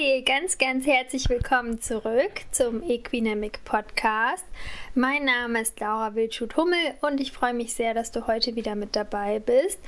Hey, ganz, ganz herzlich willkommen zurück zum Equinamic Podcast. Mein Name ist Laura Wildschut-Hummel und ich freue mich sehr, dass du heute wieder mit dabei bist.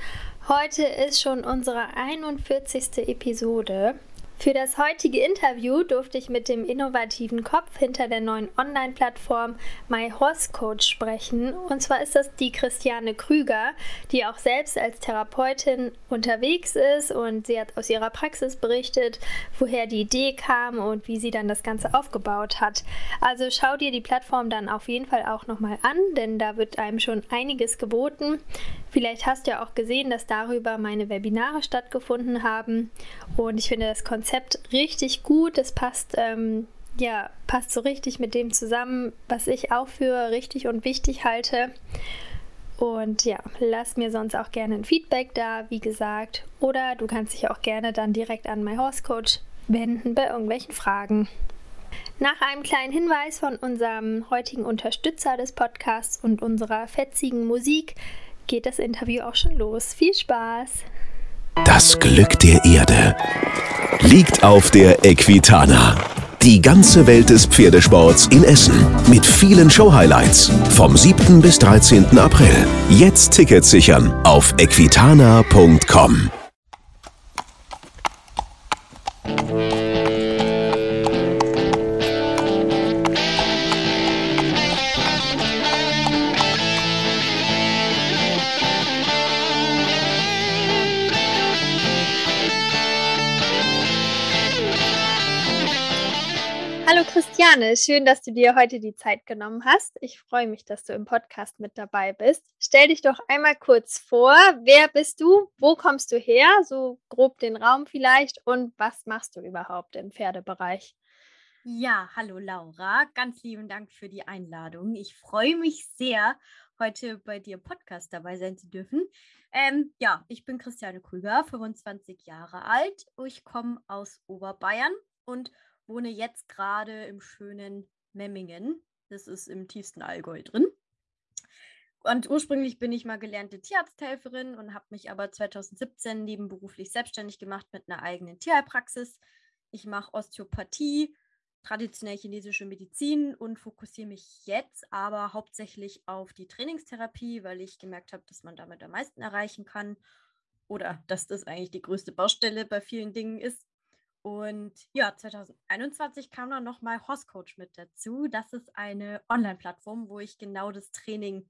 Heute ist schon unsere 41. Episode für das heutige Interview durfte ich mit dem innovativen Kopf hinter der neuen Online-Plattform My Horse Coach sprechen. Und zwar ist das die Christiane Krüger, die auch selbst als Therapeutin unterwegs ist und sie hat aus ihrer Praxis berichtet, woher die Idee kam und wie sie dann das Ganze aufgebaut hat. Also schau dir die Plattform dann auf jeden Fall auch nochmal an, denn da wird einem schon einiges geboten. Vielleicht hast du ja auch gesehen, dass darüber meine Webinare stattgefunden haben und ich finde das Konzept richtig gut. Es passt, ähm, ja, passt so richtig mit dem zusammen, was ich auch für richtig und wichtig halte. Und ja, lass mir sonst auch gerne ein Feedback da, wie gesagt. Oder du kannst dich auch gerne dann direkt an My Horse Coach wenden bei irgendwelchen Fragen. Nach einem kleinen Hinweis von unserem heutigen Unterstützer des Podcasts und unserer fetzigen Musik geht das Interview auch schon los. Viel Spaß! Das Glück der Erde liegt auf der Equitana. Die ganze Welt des Pferdesports in Essen mit vielen Show-Highlights vom 7. bis 13. April. Jetzt Tickets sichern auf equitana.com. Christiane, schön, dass du dir heute die Zeit genommen hast. Ich freue mich, dass du im Podcast mit dabei bist. Stell dich doch einmal kurz vor. Wer bist du? Wo kommst du her? So grob den Raum vielleicht. Und was machst du überhaupt im Pferdebereich? Ja, hallo Laura. Ganz lieben Dank für die Einladung. Ich freue mich sehr, heute bei dir im Podcast dabei sein zu dürfen. Ähm, ja, ich bin Christiane Krüger, 25 Jahre alt. Ich komme aus Oberbayern und wohne jetzt gerade im schönen Memmingen. Das ist im tiefsten Allgäu drin. Und ursprünglich bin ich mal gelernte Tierarzthelferin und habe mich aber 2017 nebenberuflich selbstständig gemacht mit einer eigenen Tierheilpraxis. Ich mache Osteopathie, traditionell chinesische Medizin und fokussiere mich jetzt aber hauptsächlich auf die Trainingstherapie, weil ich gemerkt habe, dass man damit am meisten erreichen kann oder dass das eigentlich die größte Baustelle bei vielen Dingen ist. Und ja, 2021 kam dann nochmal Horse Coach mit dazu. Das ist eine Online-Plattform, wo ich genau das Training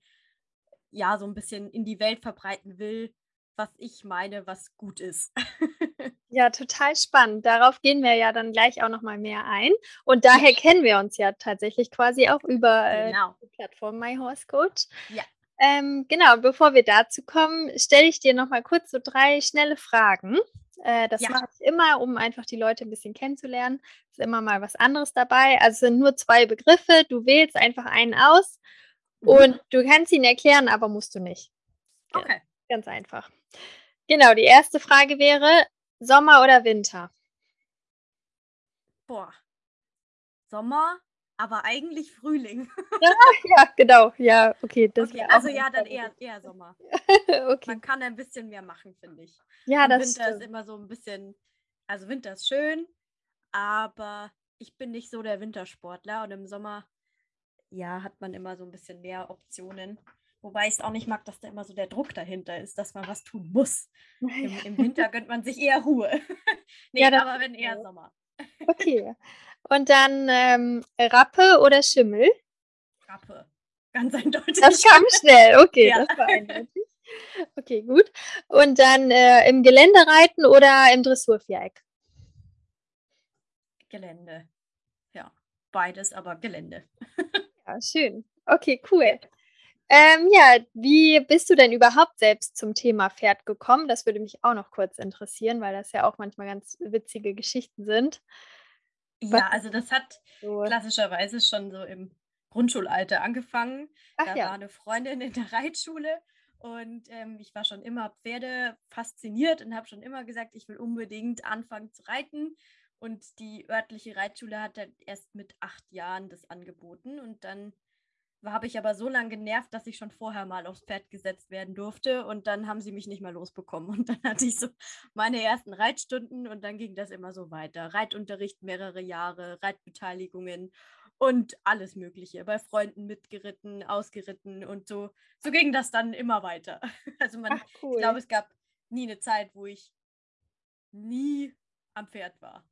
ja so ein bisschen in die Welt verbreiten will, was ich meine, was gut ist. ja, total spannend. Darauf gehen wir ja dann gleich auch nochmal mehr ein. Und daher kennen wir uns ja tatsächlich quasi auch über äh, genau. die Plattform My Horse Coach. Ja. Ähm, genau, bevor wir dazu kommen, stelle ich dir nochmal kurz so drei schnelle Fragen. Äh, das ja. mache ich immer, um einfach die Leute ein bisschen kennenzulernen. Ist immer mal was anderes dabei. Also es sind nur zwei Begriffe. Du wählst einfach einen aus mhm. und du kannst ihn erklären, aber musst du nicht. Okay. Ganz einfach. Genau, die erste Frage wäre: Sommer oder Winter? Boah. Sommer, aber eigentlich Frühling. ja, ja, genau. Ja, okay. okay also ja, dann eher, eher Sommer. okay. Man kann ein bisschen mehr machen, finde ich. Ja, Und das Winter stimmt. ist immer so ein bisschen, also Winter ist schön, aber ich bin nicht so der Wintersportler und im Sommer, ja, hat man immer so ein bisschen mehr Optionen. Wobei ich es auch nicht mag, dass da immer so der Druck dahinter ist, dass man was tun muss. Im, im Winter gönnt man sich eher Ruhe. nee, ja, aber wenn eher Sommer. okay. Und dann ähm, Rappe oder Schimmel? Rappe. Ganz eindeutig. Das kam schnell, okay, ja. das war eindeutig. Okay, gut. Und dann äh, im Gelände reiten oder im Dressurviereck? Gelände. Ja, beides, aber Gelände. ja, schön. Okay, cool. Ähm, ja, wie bist du denn überhaupt selbst zum Thema Pferd gekommen? Das würde mich auch noch kurz interessieren, weil das ja auch manchmal ganz witzige Geschichten sind. Ja, also das hat so. klassischerweise schon so im Grundschulalter angefangen. Ach, da ja. war eine Freundin in der Reitschule und ähm, ich war schon immer Pferde fasziniert und habe schon immer gesagt, ich will unbedingt anfangen zu reiten. Und die örtliche Reitschule hat dann erst mit acht Jahren das angeboten. Und dann habe ich aber so lange genervt, dass ich schon vorher mal aufs Pferd gesetzt werden durfte und dann haben sie mich nicht mehr losbekommen. Und dann hatte ich so meine ersten Reitstunden und dann ging das immer so weiter. Reitunterricht mehrere Jahre, Reitbeteiligungen und alles Mögliche. Bei Freunden mitgeritten, ausgeritten und so. So ging das dann immer weiter. Also man, Ach, cool. ich glaube, es gab nie eine Zeit, wo ich nie am Pferd war.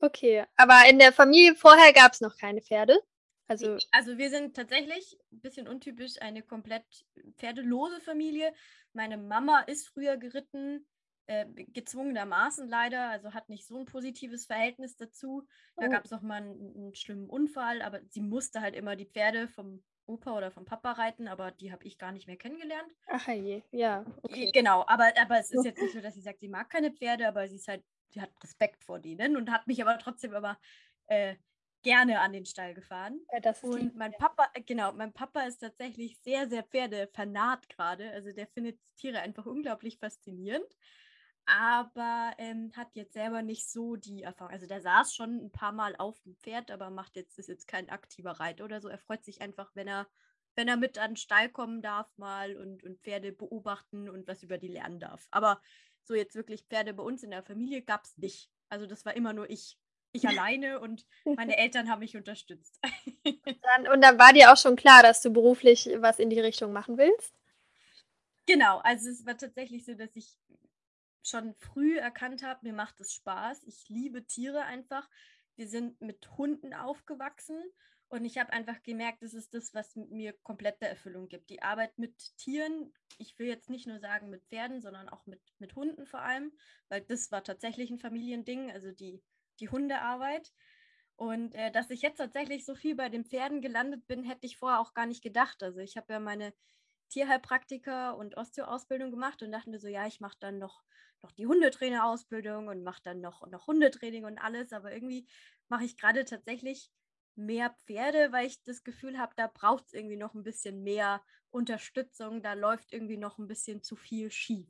Okay, aber in der Familie vorher gab es noch keine Pferde? Also, also wir sind tatsächlich ein bisschen untypisch eine komplett pferdelose Familie. Meine Mama ist früher geritten, äh, gezwungenermaßen leider, also hat nicht so ein positives Verhältnis dazu. Da oh. gab es auch mal einen, einen, schlimmen Unfall, aber sie musste halt immer die Pferde vom Opa oder vom Papa reiten, aber die habe ich gar nicht mehr kennengelernt. Ach je, ja. Okay. Genau, aber, aber es ist jetzt nicht so, dass sie sagt, sie mag keine Pferde, aber sie ist halt, sie hat Respekt vor denen und hat mich aber trotzdem immer äh, gerne an den Stall gefahren. Ja, und mein Papa, äh, genau, mein Papa ist tatsächlich sehr, sehr Pferdefernat gerade. Also der findet Tiere einfach unglaublich faszinierend. Aber ähm, hat jetzt selber nicht so die Erfahrung. Also der saß schon ein paar Mal auf dem Pferd, aber macht jetzt, ist jetzt kein aktiver Reiter oder so. Er freut sich einfach, wenn er, wenn er mit an den Stall kommen darf mal und, und Pferde beobachten und was über die lernen darf. Aber so jetzt wirklich Pferde bei uns in der Familie gab es nicht. Also das war immer nur ich ich alleine und meine Eltern haben mich unterstützt. Dann, und dann war dir auch schon klar, dass du beruflich was in die Richtung machen willst? Genau, also es war tatsächlich so, dass ich schon früh erkannt habe, mir macht es Spaß. Ich liebe Tiere einfach. Wir sind mit Hunden aufgewachsen und ich habe einfach gemerkt, das ist das, was mir komplette Erfüllung gibt. Die Arbeit mit Tieren, ich will jetzt nicht nur sagen mit Pferden, sondern auch mit, mit Hunden vor allem, weil das war tatsächlich ein Familiending. Also die die Hundearbeit. Und äh, dass ich jetzt tatsächlich so viel bei den Pferden gelandet bin, hätte ich vorher auch gar nicht gedacht. Also ich habe ja meine Tierheilpraktiker und Osteoausbildung gemacht und dachte mir so, ja, ich mache dann noch, noch die Hundetrainerausbildung und mache dann noch, noch Hundetraining und alles. Aber irgendwie mache ich gerade tatsächlich mehr Pferde, weil ich das Gefühl habe, da braucht es irgendwie noch ein bisschen mehr Unterstützung. Da läuft irgendwie noch ein bisschen zu viel schief.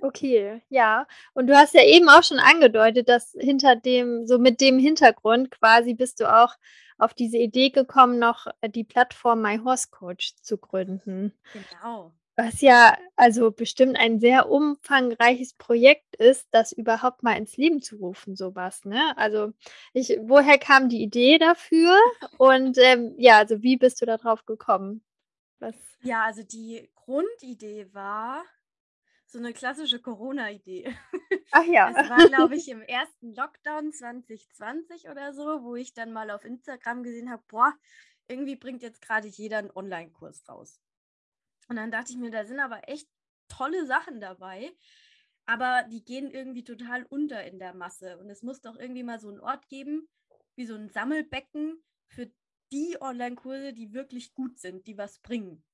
Okay, ja. Und du hast ja eben auch schon angedeutet, dass hinter dem, so mit dem Hintergrund quasi bist du auch auf diese Idee gekommen, noch äh, die Plattform My Horse Coach zu gründen. Genau. Was ja also bestimmt ein sehr umfangreiches Projekt ist, das überhaupt mal ins Leben zu rufen, sowas, ne? Also ich, woher kam die Idee dafür? Und ähm, ja, also wie bist du darauf gekommen? Was? Ja, also die Grundidee war, so eine klassische Corona-Idee. Ach ja. Es war, glaube ich, im ersten Lockdown 2020 oder so, wo ich dann mal auf Instagram gesehen habe, boah, irgendwie bringt jetzt gerade jeder einen Online-Kurs raus. Und dann dachte ich mir, da sind aber echt tolle Sachen dabei, aber die gehen irgendwie total unter in der Masse. Und es muss doch irgendwie mal so einen Ort geben, wie so ein Sammelbecken für die Online-Kurse, die wirklich gut sind, die was bringen.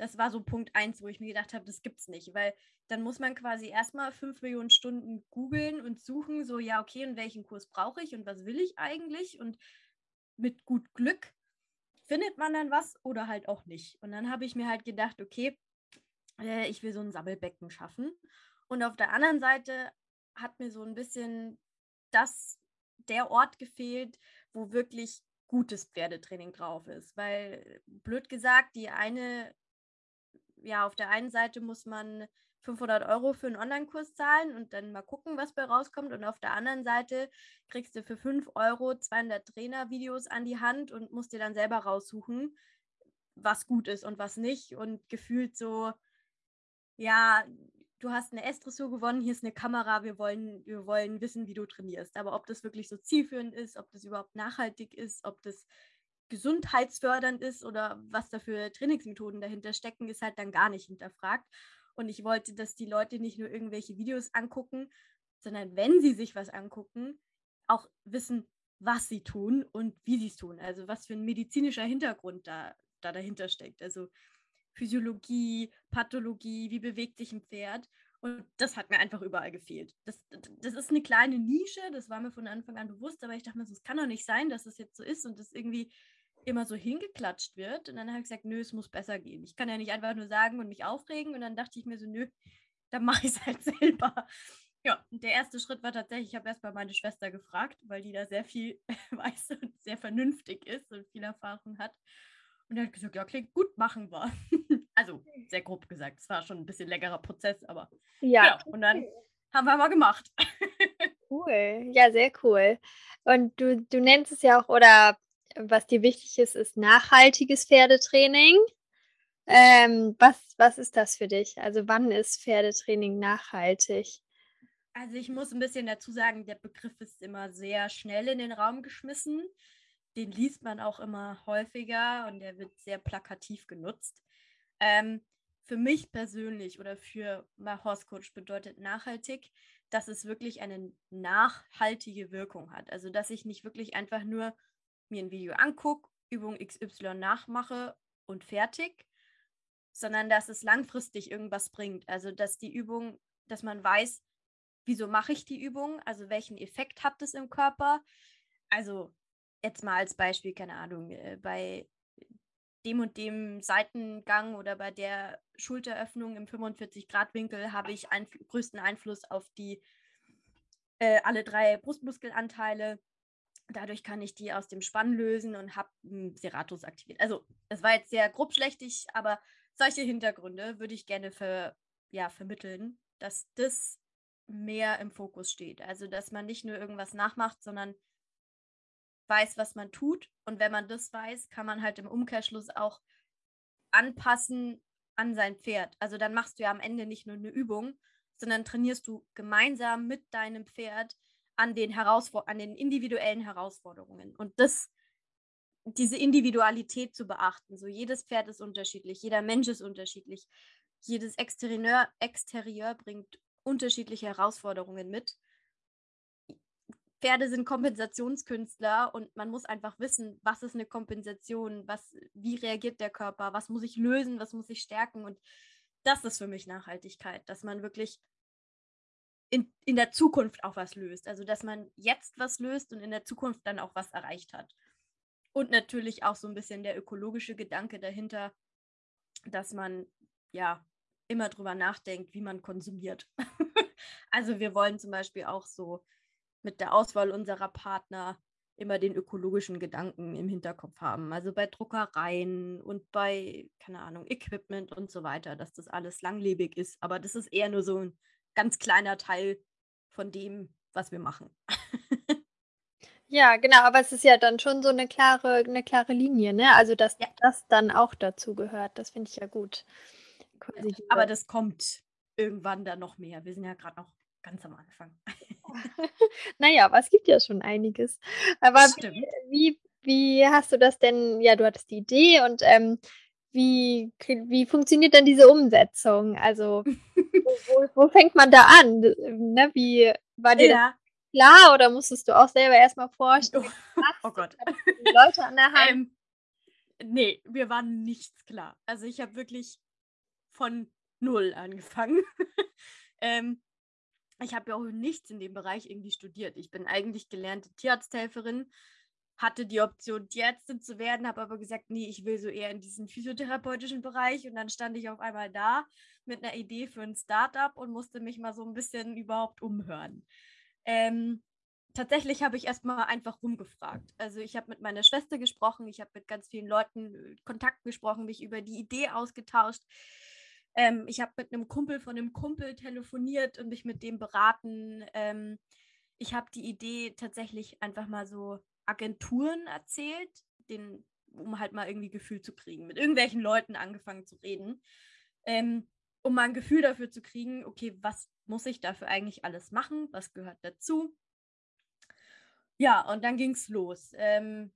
Das war so Punkt eins, wo ich mir gedacht habe, das gibt's nicht, weil dann muss man quasi erstmal fünf Millionen Stunden googeln und suchen, so, ja, okay, und welchen Kurs brauche ich und was will ich eigentlich? Und mit gut Glück findet man dann was oder halt auch nicht. Und dann habe ich mir halt gedacht, okay, äh, ich will so ein Sammelbecken schaffen. Und auf der anderen Seite hat mir so ein bisschen das, der Ort gefehlt, wo wirklich gutes Pferdetraining drauf ist. Weil, blöd gesagt, die eine, ja, auf der einen Seite muss man 500 Euro für einen Online-Kurs zahlen und dann mal gucken, was bei rauskommt. Und auf der anderen Seite kriegst du für 5 Euro 200 Trainer-Videos an die Hand und musst dir dann selber raussuchen, was gut ist und was nicht. Und gefühlt so, ja, du hast eine S-Dressur gewonnen, hier ist eine Kamera, wir wollen, wir wollen wissen, wie du trainierst. Aber ob das wirklich so zielführend ist, ob das überhaupt nachhaltig ist, ob das gesundheitsfördernd ist oder was da für Trainingsmethoden dahinter stecken, ist halt dann gar nicht hinterfragt. Und ich wollte, dass die Leute nicht nur irgendwelche Videos angucken, sondern wenn sie sich was angucken, auch wissen, was sie tun und wie sie es tun. Also was für ein medizinischer Hintergrund da, da dahinter steckt. Also Physiologie, Pathologie, wie bewegt sich ein Pferd. Und das hat mir einfach überall gefehlt. Das, das ist eine kleine Nische, das war mir von Anfang an bewusst, aber ich dachte mir, es kann doch nicht sein, dass es das jetzt so ist und das irgendwie immer so hingeklatscht wird. Und dann habe ich gesagt, nö, es muss besser gehen. Ich kann ja nicht einfach nur sagen und mich aufregen. Und dann dachte ich mir so, nö, dann mache ich es halt selber. Ja, und der erste Schritt war tatsächlich, ich habe erstmal meine Schwester gefragt, weil die da sehr viel weiß und sehr vernünftig ist und viel Erfahrung hat. Und er hat gesagt, ja, klingt gut, machen wir. also sehr grob gesagt, es war schon ein bisschen längerer Prozess, aber ja. Genau. Und dann haben wir mal gemacht. cool, ja, sehr cool. Und du, du nennst es ja auch, oder was dir wichtig ist, ist nachhaltiges Pferdetraining. Ähm, was, was ist das für dich? Also wann ist Pferdetraining nachhaltig? Also ich muss ein bisschen dazu sagen, der Begriff ist immer sehr schnell in den Raum geschmissen. Den liest man auch immer häufiger und der wird sehr plakativ genutzt. Ähm, für mich persönlich oder für Horse Coach bedeutet nachhaltig, dass es wirklich eine nachhaltige Wirkung hat. Also dass ich nicht wirklich einfach nur mir ein Video angucke, Übung XY nachmache und fertig, sondern dass es langfristig irgendwas bringt. Also dass die Übung, dass man weiß, wieso mache ich die Übung, also welchen Effekt hat es im Körper. Also jetzt mal als Beispiel, keine Ahnung, äh, bei dem und dem Seitengang oder bei der Schulteröffnung im 45-Grad-Winkel habe ich einf größten Einfluss auf die äh, alle drei Brustmuskelanteile. Dadurch kann ich die aus dem Spann lösen und habe Serratus aktiviert. Also, es war jetzt sehr grobschlächtig, aber solche Hintergründe würde ich gerne für, ja, vermitteln, dass das mehr im Fokus steht. Also, dass man nicht nur irgendwas nachmacht, sondern weiß, was man tut. Und wenn man das weiß, kann man halt im Umkehrschluss auch anpassen an sein Pferd. Also dann machst du ja am Ende nicht nur eine Übung, sondern trainierst du gemeinsam mit deinem Pferd an den, Herausfor an den individuellen Herausforderungen. Und das, diese Individualität zu beachten. So jedes Pferd ist unterschiedlich, jeder Mensch ist unterschiedlich, jedes Exterieur, Exterieur bringt unterschiedliche Herausforderungen mit. Pferde sind Kompensationskünstler und man muss einfach wissen, was ist eine Kompensation, was, wie reagiert der Körper, was muss ich lösen, was muss ich stärken. Und das ist für mich Nachhaltigkeit, dass man wirklich in, in der Zukunft auch was löst. Also dass man jetzt was löst und in der Zukunft dann auch was erreicht hat. Und natürlich auch so ein bisschen der ökologische Gedanke dahinter, dass man ja immer drüber nachdenkt, wie man konsumiert. also wir wollen zum Beispiel auch so mit der Auswahl unserer Partner immer den ökologischen Gedanken im Hinterkopf haben. Also bei Druckereien und bei, keine Ahnung, Equipment und so weiter, dass das alles langlebig ist. Aber das ist eher nur so ein ganz kleiner Teil von dem, was wir machen. ja, genau, aber es ist ja dann schon so eine klare, eine klare Linie, ne? Also dass ja. das dann auch dazu gehört, das finde ich ja gut. Ja, aber das kommt irgendwann dann noch mehr. Wir sind ja gerade noch ganz am Anfang. naja, aber es gibt ja schon einiges. Aber wie, wie, wie, hast du das denn? Ja, du hattest die Idee und ähm, wie, wie funktioniert dann diese Umsetzung? Also, wo, wo, fängt man da an? Ne, wie war dir ja. klar oder musstest du auch selber erstmal vorstellen? Oh, oh Gott. Die Leute an der Hand? Ähm, nee, mir war nichts klar. Also, ich habe wirklich von null angefangen. ähm, ich habe ja auch nichts in dem Bereich irgendwie studiert. Ich bin eigentlich gelernte Tierarzthelferin, hatte die Option, Tierärztin zu werden, habe aber gesagt, nee, ich will so eher in diesen physiotherapeutischen Bereich. Und dann stand ich auf einmal da mit einer Idee für ein Startup und musste mich mal so ein bisschen überhaupt umhören. Ähm, tatsächlich habe ich erstmal einfach rumgefragt. Also ich habe mit meiner Schwester gesprochen, ich habe mit ganz vielen Leuten äh, Kontakt gesprochen, mich über die Idee ausgetauscht. Ähm, ich habe mit einem Kumpel von einem Kumpel telefoniert und mich mit dem beraten. Ähm, ich habe die Idee tatsächlich einfach mal so Agenturen erzählt, den, um halt mal irgendwie Gefühl zu kriegen. Mit irgendwelchen Leuten angefangen zu reden, ähm, um mal ein Gefühl dafür zu kriegen, okay, was muss ich dafür eigentlich alles machen? Was gehört dazu? Ja, und dann ging es los. Ähm,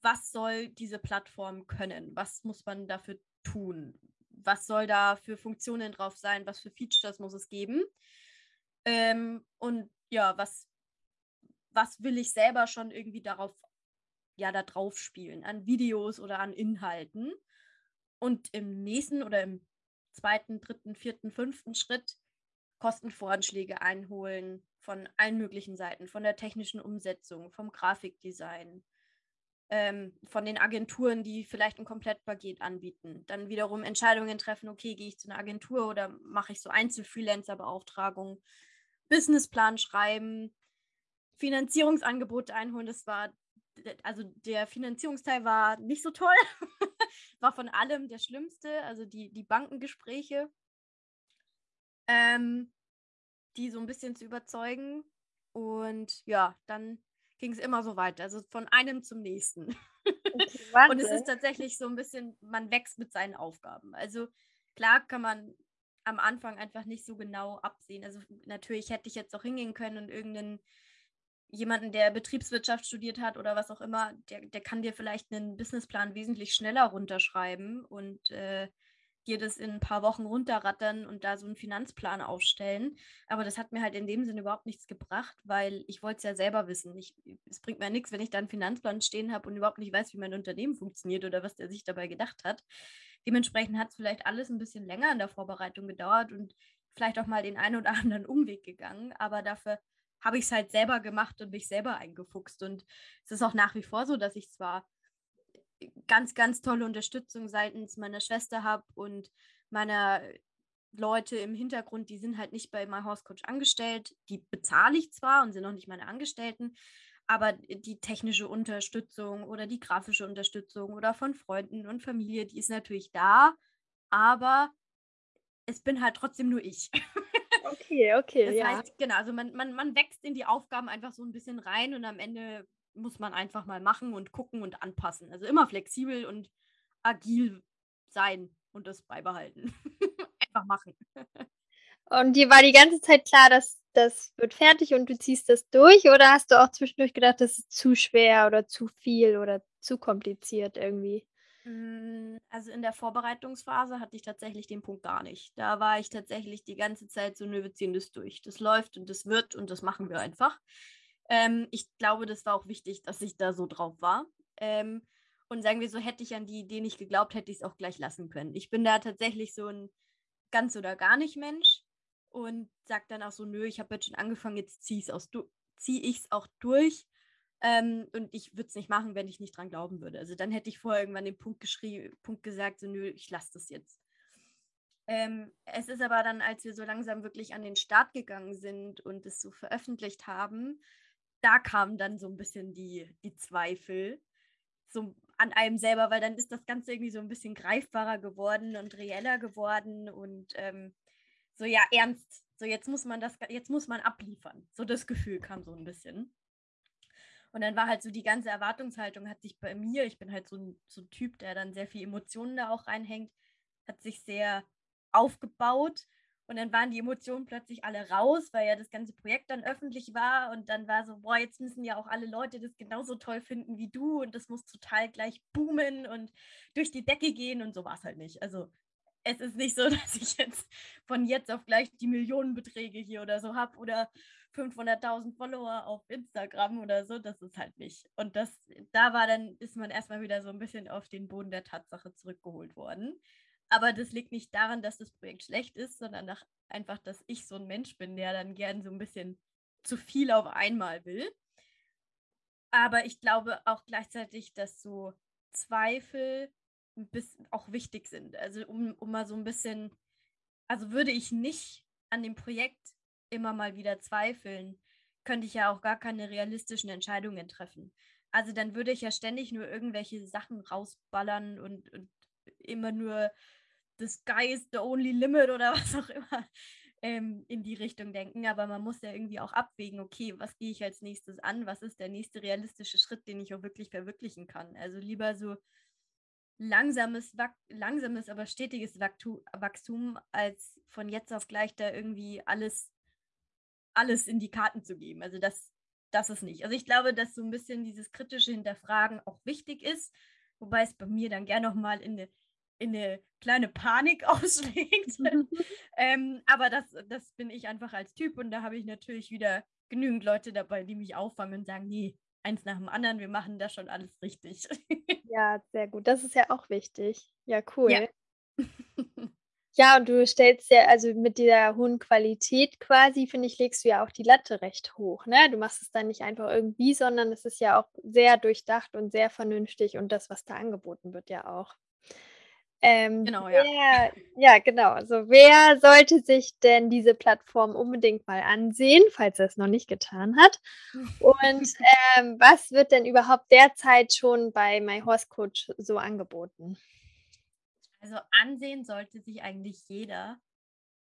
was soll diese Plattform können? Was muss man dafür tun? was soll da für Funktionen drauf sein, was für Features muss es geben. Ähm, und ja, was, was will ich selber schon irgendwie darauf, ja, da drauf spielen, an Videos oder an Inhalten. Und im nächsten oder im zweiten, dritten, vierten, fünften Schritt Kostenvoranschläge einholen von allen möglichen Seiten, von der technischen Umsetzung, vom Grafikdesign, ähm, von den Agenturen, die vielleicht ein Komplettpaket anbieten. Dann wiederum Entscheidungen treffen, okay, gehe ich zu einer Agentur oder mache ich so Einzelfreelancer-Beauftragungen, Businessplan schreiben, Finanzierungsangebote einholen. Das war, also der Finanzierungsteil war nicht so toll. war von allem der Schlimmste, also die, die Bankengespräche, ähm, die so ein bisschen zu überzeugen. Und ja, dann ging es immer so weiter, also von einem zum nächsten. Okay, und es ist tatsächlich so ein bisschen, man wächst mit seinen Aufgaben. Also klar kann man am Anfang einfach nicht so genau absehen. Also natürlich hätte ich jetzt auch hingehen können und irgendeinen jemanden, der Betriebswirtschaft studiert hat oder was auch immer, der, der kann dir vielleicht einen Businessplan wesentlich schneller runterschreiben und äh, dir das in ein paar Wochen runterrattern und da so einen Finanzplan aufstellen. Aber das hat mir halt in dem Sinne überhaupt nichts gebracht, weil ich wollte es ja selber wissen. Ich, es bringt mir nichts, wenn ich da einen Finanzplan stehen habe und überhaupt nicht weiß, wie mein Unternehmen funktioniert oder was der sich dabei gedacht hat. Dementsprechend hat es vielleicht alles ein bisschen länger in der Vorbereitung gedauert und vielleicht auch mal den einen oder anderen Umweg gegangen. Aber dafür habe ich es halt selber gemacht und mich selber eingefuchst. Und es ist auch nach wie vor so, dass ich zwar ganz, ganz tolle Unterstützung seitens meiner Schwester habe und meiner Leute im Hintergrund, die sind halt nicht bei My Horse Coach angestellt. Die bezahle ich zwar und sind noch nicht meine Angestellten, aber die technische Unterstützung oder die grafische Unterstützung oder von Freunden und Familie, die ist natürlich da, aber es bin halt trotzdem nur ich. Okay, okay. Das ja. heißt, genau, also man, man, man wächst in die Aufgaben einfach so ein bisschen rein und am Ende muss man einfach mal machen und gucken und anpassen. Also immer flexibel und agil sein und das beibehalten. einfach machen. Und dir war die ganze Zeit klar, dass das wird fertig und du ziehst das durch oder hast du auch zwischendurch gedacht, das ist zu schwer oder zu viel oder zu kompliziert irgendwie? Hm, also in der Vorbereitungsphase hatte ich tatsächlich den Punkt gar nicht. Da war ich tatsächlich die ganze Zeit so, nö, wir ziehen das durch. Das läuft und das wird und das machen wir einfach. Ähm, ich glaube, das war auch wichtig, dass ich da so drauf war. Ähm, und sagen wir so, hätte ich an die Idee nicht geglaubt, hätte ich es auch gleich lassen können. Ich bin da tatsächlich so ein ganz oder gar nicht Mensch und sage dann auch so, nö, ich habe jetzt schon angefangen, jetzt ziehe ich es auch durch. Ähm, und ich würde es nicht machen, wenn ich nicht dran glauben würde. Also dann hätte ich vorher irgendwann den Punkt geschrieben, Punkt gesagt, so nö, ich lasse das jetzt. Ähm, es ist aber dann, als wir so langsam wirklich an den Start gegangen sind und es so veröffentlicht haben, da kamen dann so ein bisschen die, die Zweifel so an einem selber, weil dann ist das Ganze irgendwie so ein bisschen greifbarer geworden und reeller geworden und ähm, so ja ernst. So jetzt muss man das, jetzt muss man abliefern. So das Gefühl kam so ein bisschen. Und dann war halt so die ganze Erwartungshaltung hat sich bei mir, ich bin halt so ein, so ein Typ, der dann sehr viel Emotionen da auch reinhängt, hat sich sehr aufgebaut. Und dann waren die Emotionen plötzlich alle raus, weil ja das ganze Projekt dann öffentlich war. Und dann war so, boah, jetzt müssen ja auch alle Leute das genauso toll finden wie du. Und das muss total gleich boomen und durch die Decke gehen. Und so war es halt nicht. Also es ist nicht so, dass ich jetzt von jetzt auf gleich die Millionenbeträge hier oder so habe oder 500.000 Follower auf Instagram oder so, das ist halt nicht. Und das, da war dann, ist man erstmal wieder so ein bisschen auf den Boden der Tatsache zurückgeholt worden. Aber das liegt nicht daran, dass das Projekt schlecht ist, sondern nach, einfach, dass ich so ein Mensch bin, der dann gern so ein bisschen zu viel auf einmal will. Aber ich glaube auch gleichzeitig, dass so Zweifel bis auch wichtig sind. Also um, um mal so ein bisschen, also würde ich nicht an dem Projekt immer mal wieder zweifeln, könnte ich ja auch gar keine realistischen Entscheidungen treffen. Also dann würde ich ja ständig nur irgendwelche Sachen rausballern und, und immer nur the sky is the only limit oder was auch immer ähm, in die Richtung denken. Aber man muss ja irgendwie auch abwägen, okay, was gehe ich als nächstes an? Was ist der nächste realistische Schritt, den ich auch wirklich verwirklichen kann? Also lieber so langsames, langsames, aber stetiges Wachstum, als von jetzt auf gleich da irgendwie alles alles in die Karten zu geben. Also das, das ist nicht. Also ich glaube, dass so ein bisschen dieses kritische Hinterfragen auch wichtig ist, wobei es bei mir dann gerne nochmal in eine, in eine kleine Panik ausschlägt. ähm, aber das, das bin ich einfach als Typ und da habe ich natürlich wieder genügend Leute dabei, die mich auffangen und sagen, nee, eins nach dem anderen, wir machen das schon alles richtig. ja, sehr gut. Das ist ja auch wichtig. Ja, cool. Ja. Ja, und du stellst ja, also mit dieser hohen Qualität quasi, finde ich, legst du ja auch die Latte recht hoch, ne? Du machst es dann nicht einfach irgendwie, sondern es ist ja auch sehr durchdacht und sehr vernünftig und das, was da angeboten wird, ja auch. Ähm, genau, ja. Wer, ja, genau. Also wer sollte sich denn diese Plattform unbedingt mal ansehen, falls er es noch nicht getan hat? Und ähm, was wird denn überhaupt derzeit schon bei My Horse Coach so angeboten? Also ansehen sollte sich eigentlich jeder,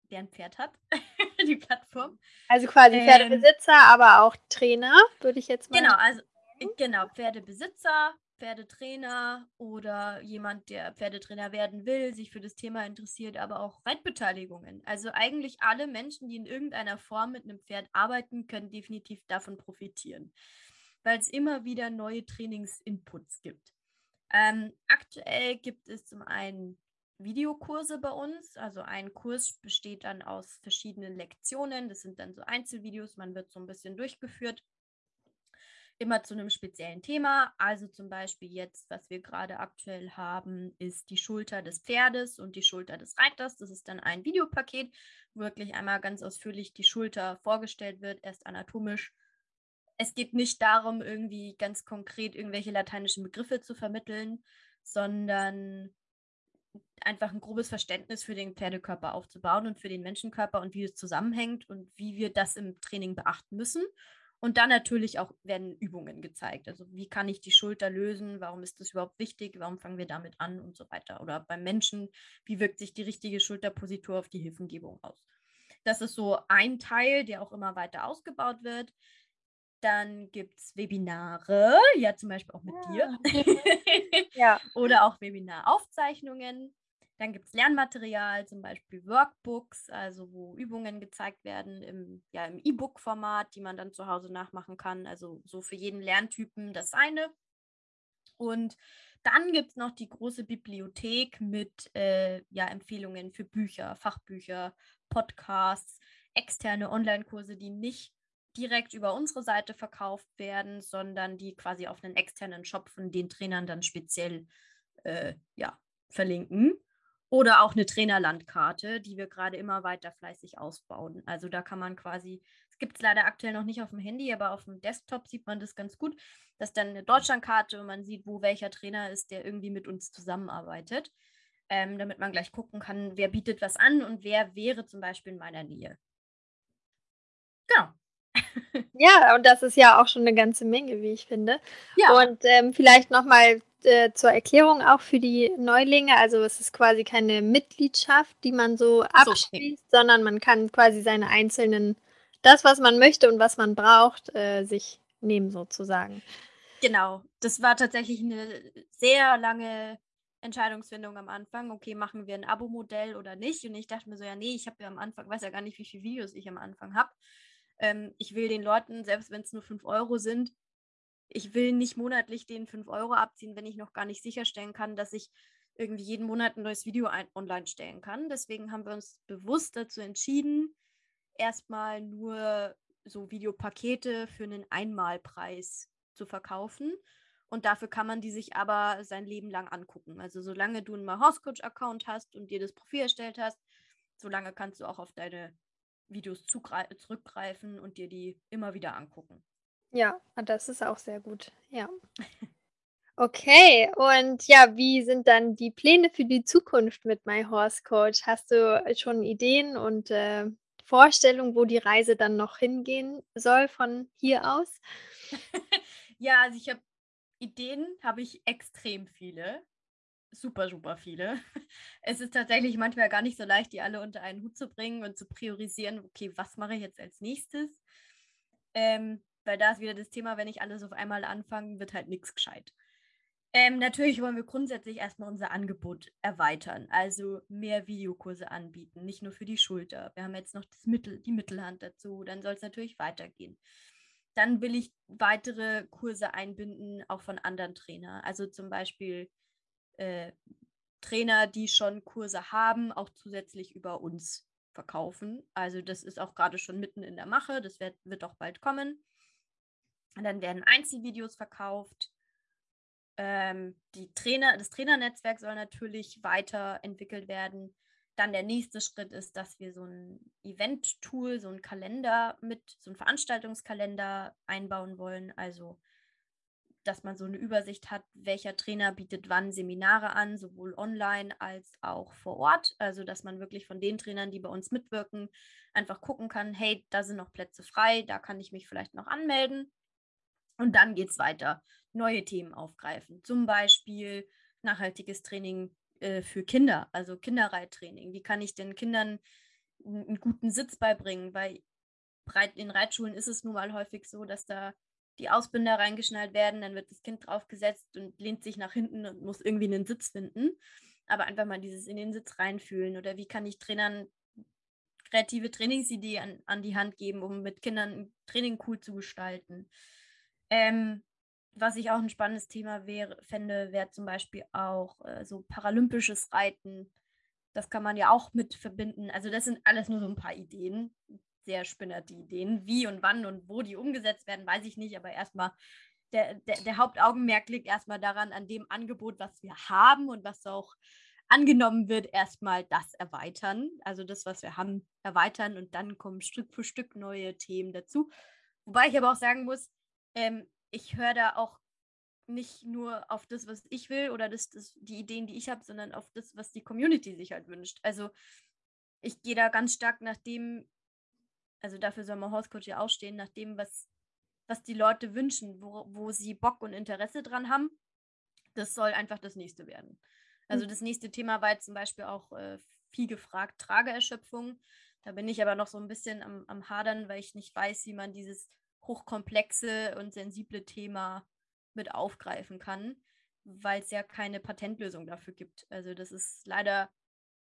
der ein Pferd hat, die Plattform. Also quasi ähm, Pferdebesitzer, ähm, aber auch Trainer, würde ich jetzt mal. Genau, also genau, Pferdebesitzer, Pferdetrainer oder jemand, der Pferdetrainer werden will, sich für das Thema interessiert, aber auch Reitbeteiligungen. Also eigentlich alle Menschen, die in irgendeiner Form mit einem Pferd arbeiten, können definitiv davon profitieren, weil es immer wieder neue Trainingsinputs gibt. Ähm, aktuell gibt es zum einen Videokurse bei uns. Also ein Kurs besteht dann aus verschiedenen Lektionen. Das sind dann so Einzelvideos. Man wird so ein bisschen durchgeführt immer zu einem speziellen Thema. Also zum Beispiel jetzt, was wir gerade aktuell haben, ist die Schulter des Pferdes und die Schulter des Reiters. Das ist dann ein Videopaket, wo wirklich einmal ganz ausführlich die Schulter vorgestellt wird, erst anatomisch. Es geht nicht darum, irgendwie ganz konkret irgendwelche lateinischen Begriffe zu vermitteln, sondern einfach ein grobes Verständnis für den Pferdekörper aufzubauen und für den Menschenkörper und wie es zusammenhängt und wie wir das im Training beachten müssen und dann natürlich auch werden Übungen gezeigt. Also wie kann ich die Schulter lösen? Warum ist das überhaupt wichtig? Warum fangen wir damit an und so weiter? Oder beim Menschen, wie wirkt sich die richtige Schulterpositur auf die Hilfengebung aus? Das ist so ein Teil, der auch immer weiter ausgebaut wird. Dann gibt es Webinare, ja zum Beispiel auch mit ja. dir. ja. Oder auch Webinaraufzeichnungen. Dann gibt es Lernmaterial, zum Beispiel Workbooks, also wo Übungen gezeigt werden im ja, im E-Book-Format, die man dann zu Hause nachmachen kann. Also so für jeden Lerntypen das eine. Und dann gibt es noch die große Bibliothek mit äh, ja, Empfehlungen für Bücher, Fachbücher, Podcasts, externe Online-Kurse, die nicht direkt über unsere Seite verkauft werden, sondern die quasi auf einen externen Shop von den Trainern dann speziell äh, ja, verlinken. Oder auch eine Trainerlandkarte, die wir gerade immer weiter fleißig ausbauen. Also da kann man quasi, es gibt es leider aktuell noch nicht auf dem Handy, aber auf dem Desktop sieht man das ganz gut. Das ist dann eine Deutschlandkarte und man sieht, wo welcher Trainer ist, der irgendwie mit uns zusammenarbeitet. Ähm, damit man gleich gucken kann, wer bietet was an und wer wäre zum Beispiel in meiner Nähe. Ja, und das ist ja auch schon eine ganze Menge, wie ich finde. Ja. Und ähm, vielleicht nochmal äh, zur Erklärung auch für die Neulinge. Also es ist quasi keine Mitgliedschaft, die man so abschließt, so, sondern man kann quasi seine einzelnen, das, was man möchte und was man braucht, äh, sich nehmen sozusagen. Genau, das war tatsächlich eine sehr lange Entscheidungsfindung am Anfang. Okay, machen wir ein Abo-Modell oder nicht? Und ich dachte mir so, ja, nee, ich habe ja am Anfang, weiß ja gar nicht, wie viele Videos ich am Anfang habe. Ähm, ich will den Leuten, selbst wenn es nur 5 Euro sind, ich will nicht monatlich den 5 Euro abziehen, wenn ich noch gar nicht sicherstellen kann, dass ich irgendwie jeden Monat ein neues Video ein online stellen kann. Deswegen haben wir uns bewusst dazu entschieden, erstmal nur so Videopakete für einen Einmalpreis zu verkaufen. Und dafür kann man die sich aber sein Leben lang angucken. Also solange du einen My Horse Coach Account hast und dir das Profil erstellt hast, solange kannst du auch auf deine Videos zurückgreifen und dir die immer wieder angucken. Ja, ah, das ist auch sehr gut. Ja. Okay, und ja, wie sind dann die Pläne für die Zukunft mit My Horse Coach? Hast du schon Ideen und äh, Vorstellungen, wo die Reise dann noch hingehen soll von hier aus? ja, also ich habe Ideen, habe ich extrem viele. Super, super viele. Es ist tatsächlich manchmal gar nicht so leicht, die alle unter einen Hut zu bringen und zu priorisieren, okay, was mache ich jetzt als nächstes? Ähm, weil da ist wieder das Thema, wenn ich alles auf einmal anfange, wird halt nichts gescheit. Ähm, natürlich wollen wir grundsätzlich erstmal unser Angebot erweitern, also mehr Videokurse anbieten, nicht nur für die Schulter. Wir haben jetzt noch das Mittel, die Mittelhand dazu, dann soll es natürlich weitergehen. Dann will ich weitere Kurse einbinden, auch von anderen Trainern. Also zum Beispiel äh, Trainer, die schon Kurse haben, auch zusätzlich über uns verkaufen. Also das ist auch gerade schon mitten in der Mache, das wird, wird auch bald kommen. Und dann werden Einzelvideos verkauft. Ähm, die Trainer, das Trainernetzwerk soll natürlich weiterentwickelt werden. Dann der nächste Schritt ist, dass wir so ein Event-Tool, so ein Kalender mit, so ein Veranstaltungskalender einbauen wollen. Also, dass man so eine Übersicht hat, welcher Trainer bietet wann Seminare an, sowohl online als auch vor Ort. Also, dass man wirklich von den Trainern, die bei uns mitwirken, einfach gucken kann, hey, da sind noch Plätze frei, da kann ich mich vielleicht noch anmelden. Und dann geht es weiter. Neue Themen aufgreifen. Zum Beispiel nachhaltiges Training äh, für Kinder, also Kinderreittraining. Wie kann ich den Kindern einen guten Sitz beibringen? Weil in Reitschulen ist es nun mal häufig so, dass da die Ausbinder reingeschnallt werden, dann wird das Kind draufgesetzt und lehnt sich nach hinten und muss irgendwie einen Sitz finden. Aber einfach mal dieses in den Sitz reinfühlen oder wie kann ich Trainern kreative Trainingsideen an, an die Hand geben, um mit Kindern ein Training cool zu gestalten. Ähm, was ich auch ein spannendes Thema wäre, fände, wäre zum Beispiel auch äh, so paralympisches Reiten. Das kann man ja auch mit verbinden. Also das sind alles nur so ein paar Ideen sehr spinnerte Ideen. Wie und wann und wo die umgesetzt werden, weiß ich nicht, aber erstmal der, der, der Hauptaugenmerk liegt erstmal daran, an dem Angebot, was wir haben und was auch angenommen wird, erstmal das erweitern. Also das, was wir haben, erweitern und dann kommen Stück für Stück neue Themen dazu. Wobei ich aber auch sagen muss, ähm, ich höre da auch nicht nur auf das, was ich will oder das, das, die Ideen, die ich habe, sondern auf das, was die Community sich halt wünscht. Also ich gehe da ganz stark nach dem, also dafür soll man Horse Coach ja auch stehen, nach dem, was, was die Leute wünschen, wo, wo sie Bock und Interesse dran haben. Das soll einfach das nächste werden. Also mhm. das nächste Thema war jetzt zum Beispiel auch äh, viel gefragt, Trageerschöpfung. Da bin ich aber noch so ein bisschen am, am Hadern, weil ich nicht weiß, wie man dieses hochkomplexe und sensible Thema mit aufgreifen kann, weil es ja keine Patentlösung dafür gibt. Also das ist leider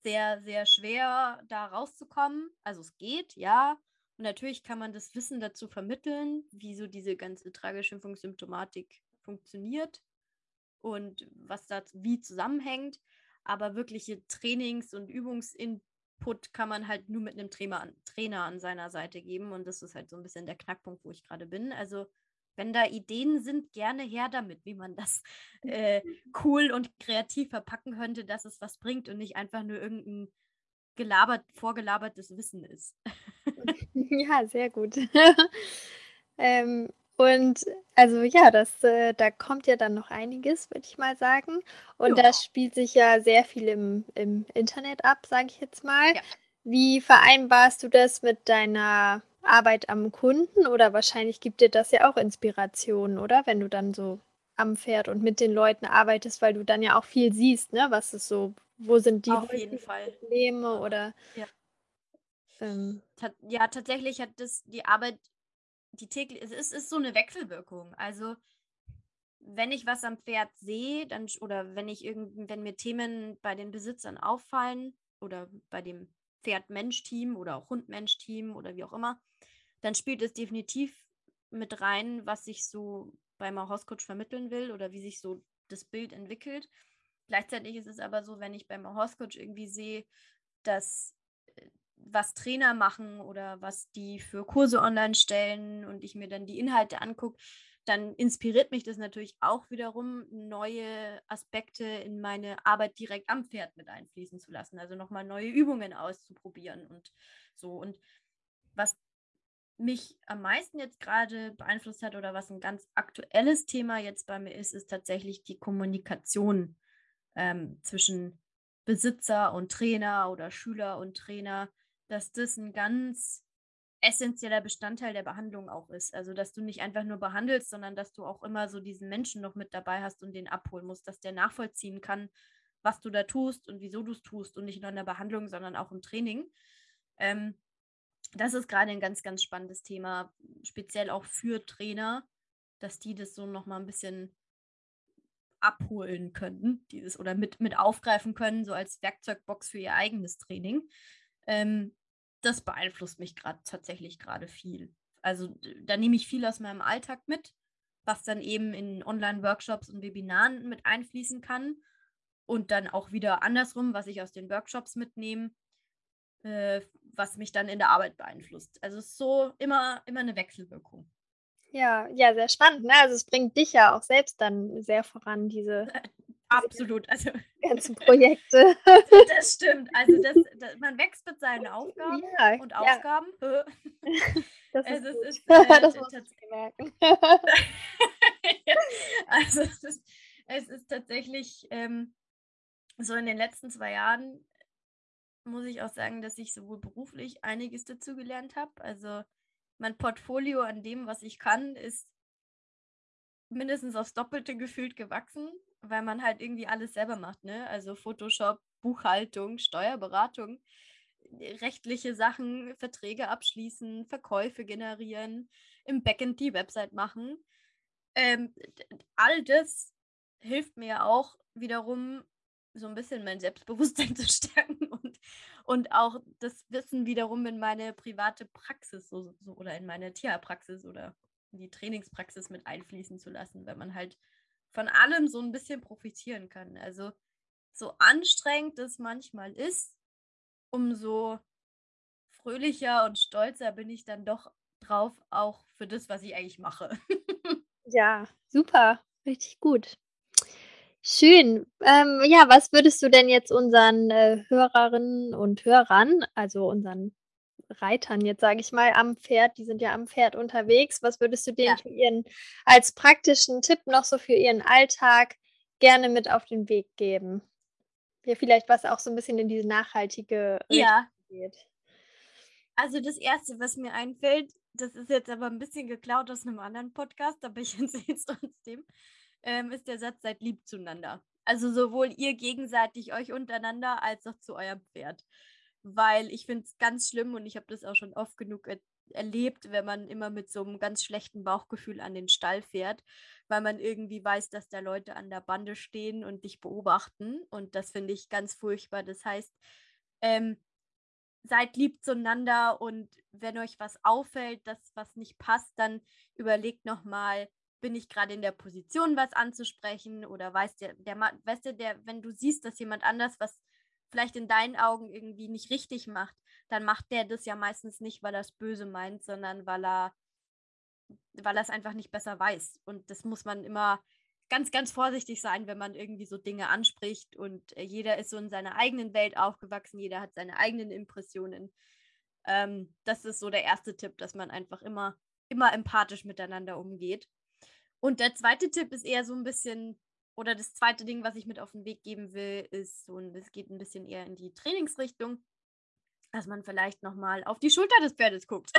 sehr, sehr schwer, da rauszukommen. Also es geht, ja, und natürlich kann man das Wissen dazu vermitteln, wie so diese ganze Trageschimpfungssymptomatik funktioniert und was da wie zusammenhängt. Aber wirkliche Trainings- und Übungsinput kann man halt nur mit einem Trainer, Trainer an seiner Seite geben. Und das ist halt so ein bisschen der Knackpunkt, wo ich gerade bin. Also wenn da Ideen sind, gerne her damit, wie man das äh, cool und kreativ verpacken könnte, dass es was bringt und nicht einfach nur irgendein gelabert, vorgelabertes Wissen ist. ja, sehr gut. ähm, und also ja, das, äh, da kommt ja dann noch einiges, würde ich mal sagen. Und ja. das spielt sich ja sehr viel im, im Internet ab, sage ich jetzt mal. Ja. Wie vereinbarst du das mit deiner Arbeit am Kunden? Oder wahrscheinlich gibt dir das ja auch Inspiration, oder? Wenn du dann so am Pferd und mit den Leuten arbeitest, weil du dann ja auch viel siehst, ne? Was ist so, wo sind die Auf jeden Fall. Probleme oder ja. Ähm, ja, tatsächlich hat das die Arbeit, die täglich, es ist, ist so eine Wechselwirkung. Also wenn ich was am Pferd sehe, dann oder wenn ich irgend, wenn mir Themen bei den Besitzern auffallen oder bei dem Pferd-Mensch-Team oder auch Hund-Mensch-Team oder wie auch immer, dann spielt es definitiv mit rein, was ich so beim Horse Coach vermitteln will oder wie sich so das Bild entwickelt. Gleichzeitig ist es aber so, wenn ich beim Horse Coach irgendwie sehe, dass äh, was Trainer machen oder was die für Kurse online stellen und ich mir dann die Inhalte angucke, dann inspiriert mich das natürlich auch wiederum, neue Aspekte in meine Arbeit direkt am Pferd mit einfließen zu lassen. Also nochmal neue Übungen auszuprobieren und so. Und was mich am meisten jetzt gerade beeinflusst hat oder was ein ganz aktuelles Thema jetzt bei mir ist, ist tatsächlich die Kommunikation ähm, zwischen Besitzer und Trainer oder Schüler und Trainer, dass das ein ganz essentieller Bestandteil der Behandlung auch ist. Also, dass du nicht einfach nur behandelst, sondern dass du auch immer so diesen Menschen noch mit dabei hast und den abholen musst, dass der nachvollziehen kann, was du da tust und wieso du es tust und nicht nur in der Behandlung, sondern auch im Training. Ähm, das ist gerade ein ganz, ganz spannendes Thema, speziell auch für Trainer, dass die das so nochmal ein bisschen abholen können, dieses oder mit, mit aufgreifen können, so als Werkzeugbox für ihr eigenes Training. Ähm, das beeinflusst mich gerade tatsächlich gerade viel. Also da nehme ich viel aus meinem Alltag mit, was dann eben in Online-Workshops und Webinaren mit einfließen kann. Und dann auch wieder andersrum, was ich aus den Workshops mitnehme, äh, was mich dann in der Arbeit beeinflusst. Also es ist so immer, immer eine Wechselwirkung. Ja, ja, sehr spannend. Ne? Also es bringt dich ja auch selbst dann sehr voran, diese, Absolut. Also, ganzen Projekte. Das stimmt. Also das, das, man wächst mit seinen Aufgaben ja, und Aufgaben. Ja. Das ist, also es ist äh, das muss ich merken. also es ist, es ist tatsächlich ähm, so in den letzten zwei Jahren muss ich auch sagen, dass ich sowohl beruflich einiges dazu gelernt habe. Also mein Portfolio an dem, was ich kann, ist mindestens aufs Doppelte gefühlt gewachsen, weil man halt irgendwie alles selber macht, ne? Also Photoshop, Buchhaltung, Steuerberatung, rechtliche Sachen, Verträge abschließen, Verkäufe generieren, im Backend die Website machen. Ähm, all das hilft mir auch wiederum so ein bisschen mein Selbstbewusstsein zu stärken und, auch das Wissen wiederum in meine private Praxis so, so, oder in meine Tierpraxis oder in die Trainingspraxis mit einfließen zu lassen, weil man halt von allem so ein bisschen profitieren kann. Also so anstrengend es manchmal ist, umso fröhlicher und stolzer bin ich dann doch drauf, auch für das, was ich eigentlich mache. ja, super, richtig gut. Schön. Ähm, ja, was würdest du denn jetzt unseren äh, Hörerinnen und Hörern, also unseren Reitern jetzt, sage ich mal, am Pferd, die sind ja am Pferd unterwegs, was würdest du denen ja. für ihren, als praktischen Tipp noch so für ihren Alltag gerne mit auf den Weg geben? Ja, vielleicht was auch so ein bisschen in diese nachhaltige Richtung ja. geht. Also das Erste, was mir einfällt, das ist jetzt aber ein bisschen geklaut aus einem anderen Podcast, aber ich erzähle es trotzdem ähm, ist der Satz, seid lieb zueinander. Also sowohl ihr gegenseitig euch untereinander als auch zu eurem Pferd. Weil ich finde es ganz schlimm und ich habe das auch schon oft genug er erlebt, wenn man immer mit so einem ganz schlechten Bauchgefühl an den Stall fährt, weil man irgendwie weiß, dass da Leute an der Bande stehen und dich beobachten. Und das finde ich ganz furchtbar. Das heißt, ähm, seid lieb zueinander und wenn euch was auffällt, dass was nicht passt, dann überlegt nochmal, bin ich gerade in der Position, was anzusprechen oder weißt der, der, weißt du, der, wenn du siehst, dass jemand anders was vielleicht in deinen Augen irgendwie nicht richtig macht, dann macht der das ja meistens nicht, weil er es böse meint, sondern weil er, weil er es einfach nicht besser weiß. Und das muss man immer ganz, ganz vorsichtig sein, wenn man irgendwie so Dinge anspricht. Und äh, jeder ist so in seiner eigenen Welt aufgewachsen, jeder hat seine eigenen Impressionen. Ähm, das ist so der erste Tipp, dass man einfach immer, immer empathisch miteinander umgeht. Und der zweite Tipp ist eher so ein bisschen, oder das zweite Ding, was ich mit auf den Weg geben will, ist so, es geht ein bisschen eher in die Trainingsrichtung, dass man vielleicht nochmal auf die Schulter des Pferdes guckt.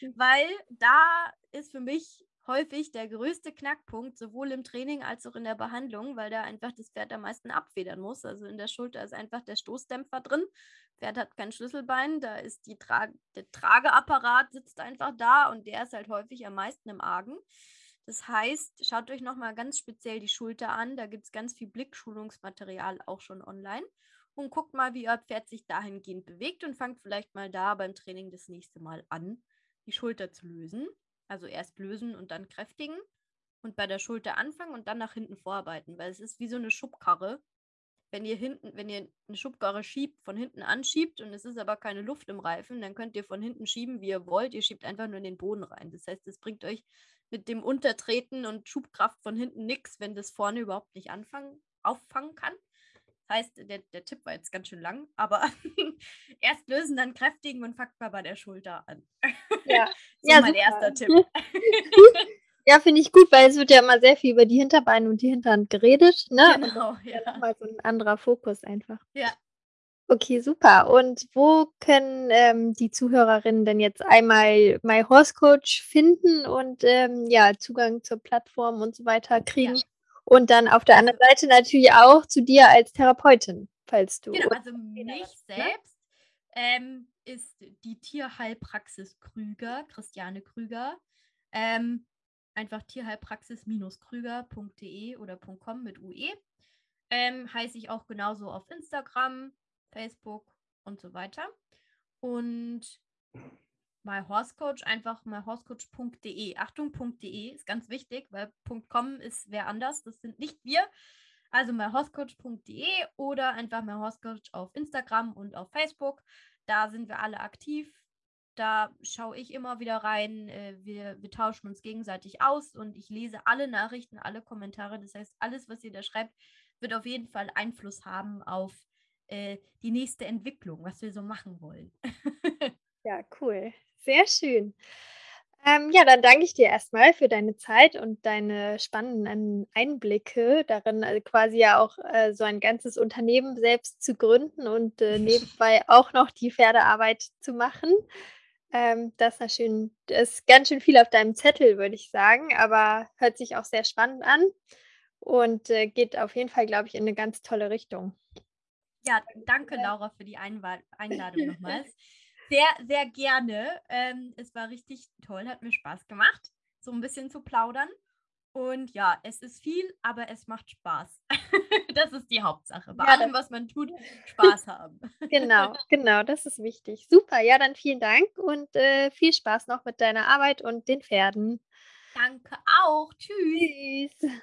Hm. Weil da ist für mich häufig der größte Knackpunkt, sowohl im Training als auch in der Behandlung, weil da einfach das Pferd am meisten abfedern muss. Also in der Schulter ist einfach der Stoßdämpfer drin. Pferd hat kein Schlüsselbein, da ist die Tra der Trageapparat sitzt einfach da und der ist halt häufig am meisten im Argen. Das heißt, schaut euch nochmal ganz speziell die Schulter an. Da gibt es ganz viel Blickschulungsmaterial auch schon online. Und guckt mal, wie euer Pferd sich dahingehend bewegt und fangt vielleicht mal da beim Training das nächste Mal an, die Schulter zu lösen. Also erst lösen und dann kräftigen. Und bei der Schulter anfangen und dann nach hinten vorarbeiten, weil es ist wie so eine Schubkarre. Wenn ihr hinten, wenn ihr eine Schubkarre schiebt, von hinten anschiebt und es ist aber keine Luft im Reifen, dann könnt ihr von hinten schieben, wie ihr wollt. Ihr schiebt einfach nur in den Boden rein. Das heißt, es bringt euch mit dem Untertreten und Schubkraft von hinten nichts, wenn das vorne überhaupt nicht anfangen, auffangen kann. Das heißt, der, der Tipp war jetzt ganz schön lang, aber erst lösen, dann kräftigen und fangt mal bei der Schulter an. Ja, so ja mein super. erster Tipp. ja, finde ich gut, weil es wird ja immer sehr viel über die Hinterbeine und die Hinterhand geredet. Ne? Genau, ja. Mal so ein anderer Fokus einfach. Ja, Okay, super. Und wo können ähm, die Zuhörerinnen denn jetzt einmal My Horse Coach finden und ähm, ja, Zugang zur Plattform und so weiter kriegen? Ja. Und dann auf der anderen Seite natürlich auch zu dir als Therapeutin, falls du. Genau, also mich ne? selbst ähm, ist die Tierheilpraxis Krüger, Christiane Krüger. Ähm, einfach tierheilpraxis-krüger.de oder .com mit UE. Ähm, heiße ich auch genauso auf Instagram, Facebook und so weiter. Und My Horse Coach einfach myhorsecoach.de. Achtung.de ist ganz wichtig, weil .com ist wer anders, das sind nicht wir. Also myhorsecoach.de oder einfach myhorsecoach auf Instagram und auf Facebook. Da sind wir alle aktiv. Da schaue ich immer wieder rein. Äh, wir, wir tauschen uns gegenseitig aus und ich lese alle Nachrichten, alle Kommentare. Das heißt, alles, was ihr da schreibt, wird auf jeden Fall Einfluss haben auf äh, die nächste Entwicklung, was wir so machen wollen. ja, cool. Sehr schön. Ähm, ja, dann danke ich dir erstmal für deine Zeit und deine spannenden Einblicke darin, also quasi ja auch äh, so ein ganzes Unternehmen selbst zu gründen und äh, nebenbei auch noch die Pferdearbeit zu machen. Ähm, das ist schön ist ganz schön viel auf deinem Zettel, würde ich sagen, aber hört sich auch sehr spannend an und, äh, geht auf jeden Fall, glaube ich, in 'ne ganz tolle Richtung. Ja, danke Laura für die Einladung nochmals. Sehr, sehr gerne. Ähm, es war richtig toll, hat mir Spaß gemacht, so ein bisschen zu plaudern. Und ja, es ist viel, aber es macht Spaß. Das ist die Hauptsache. Bei Ja, allem, was man tut, Spaß haben. Genau, genau, das ist wichtig. Super, ja, dann vielen Dank und, äh, viel Spaß noch mit deiner Arbeit und den Pferden. Danke auch. Tschüss. Tschüss.